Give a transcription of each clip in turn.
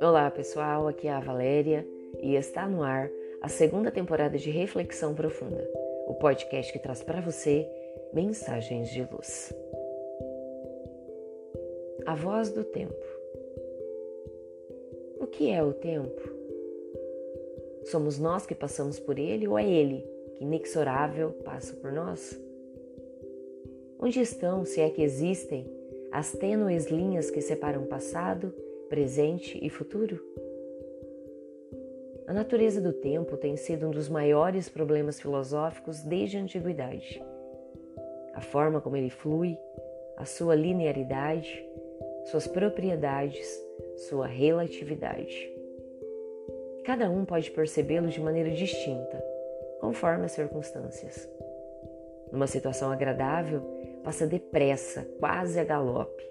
Olá pessoal, aqui é a Valéria e está no ar a segunda temporada de Reflexão Profunda, o podcast que traz para você mensagens de luz. A voz do tempo. O que é o tempo? Somos nós que passamos por ele ou é ele que inexorável passa por nós? Onde estão, se é que existem, as tênues linhas que separam passado, presente e futuro? A natureza do tempo tem sido um dos maiores problemas filosóficos desde a antiguidade. A forma como ele flui, a sua linearidade, suas propriedades, sua relatividade. Cada um pode percebê-lo de maneira distinta, conforme as circunstâncias. Numa situação agradável, passa depressa, quase a galope.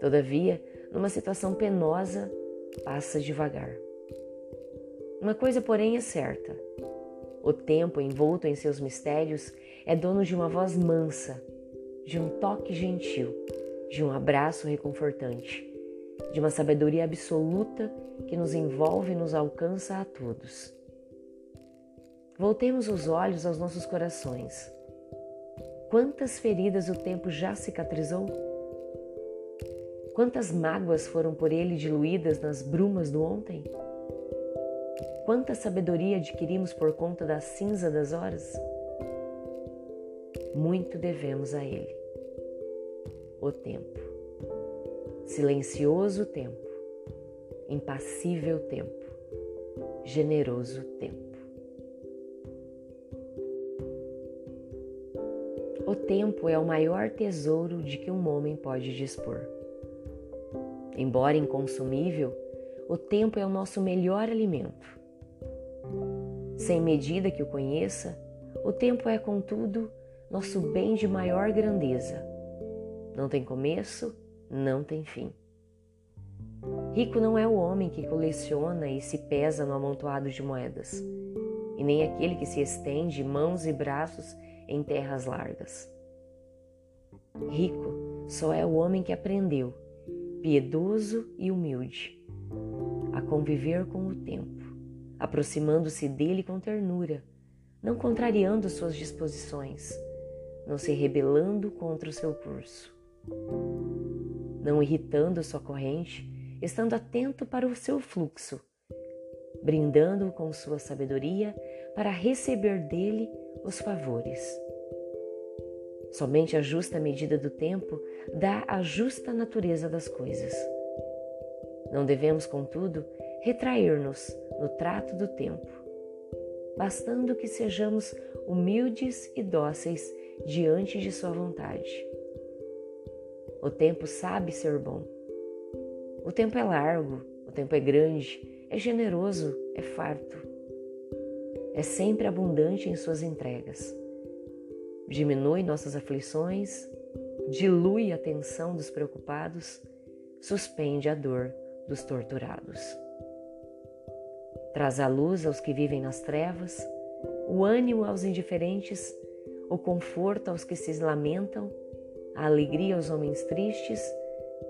Todavia, numa situação penosa, passa devagar. Uma coisa, porém, é certa: o tempo, envolto em seus mistérios, é dono de uma voz mansa, de um toque gentil, de um abraço reconfortante, de uma sabedoria absoluta que nos envolve e nos alcança a todos. Voltemos os olhos aos nossos corações. Quantas feridas o tempo já cicatrizou? Quantas mágoas foram por ele diluídas nas brumas do ontem? Quanta sabedoria adquirimos por conta da cinza das horas? Muito devemos a ele. O tempo. Silencioso tempo. Impassível tempo. Generoso tempo. O tempo é o maior tesouro de que um homem pode dispor. Embora inconsumível, o tempo é o nosso melhor alimento. Sem medida que o conheça, o tempo é, contudo, nosso bem de maior grandeza. Não tem começo, não tem fim. Rico não é o homem que coleciona e se pesa no amontoado de moedas, e nem aquele que se estende mãos e braços em terras largas. Rico só é o homem que aprendeu, piedoso e humilde, a conviver com o tempo, aproximando-se dele com ternura, não contrariando suas disposições, não se rebelando contra o seu curso, não irritando sua corrente, estando atento para o seu fluxo, brindando-o com sua sabedoria para receber dele os favores. Somente a justa medida do tempo dá a justa natureza das coisas. Não devemos, contudo, retrair-nos no trato do tempo, bastando que sejamos humildes e dóceis diante de Sua vontade. O tempo sabe ser bom. O tempo é largo, o tempo é grande, é generoso, é farto é sempre abundante em suas entregas. Diminui nossas aflições, dilui a tensão dos preocupados, suspende a dor dos torturados. Traz a luz aos que vivem nas trevas, o ânimo aos indiferentes, o conforto aos que se lamentam, a alegria aos homens tristes,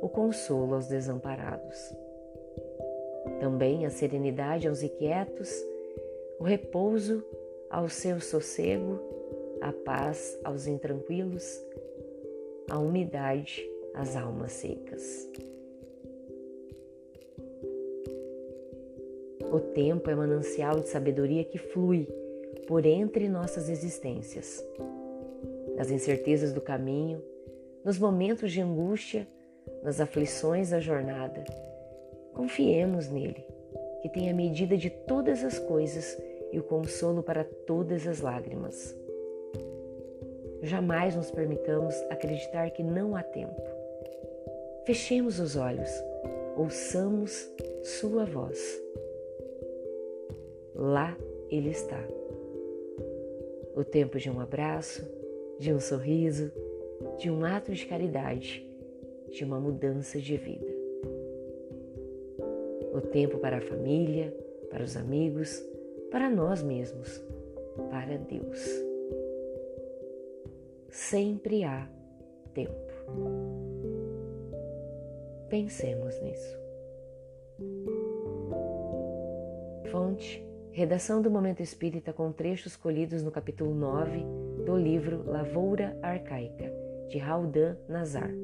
o consolo aos desamparados. Também a serenidade aos inquietos, o repouso ao seu sossego, a paz aos intranquilos, a umidade às almas secas. O tempo é manancial de sabedoria que flui por entre nossas existências. Nas incertezas do caminho, nos momentos de angústia, nas aflições da jornada, confiemos nele que tem a medida de todas as coisas e o consolo para todas as lágrimas. Jamais nos permitamos acreditar que não há tempo. Fechemos os olhos, ouçamos Sua voz. Lá Ele está. O tempo de um abraço, de um sorriso, de um ato de caridade, de uma mudança de vida o tempo para a família, para os amigos, para nós mesmos, para Deus. Sempre há tempo. Pensemos nisso. Fonte: Redação do Momento Espírita com trechos colhidos no capítulo 9 do livro Lavoura Arcaica, de Raudan Nazar.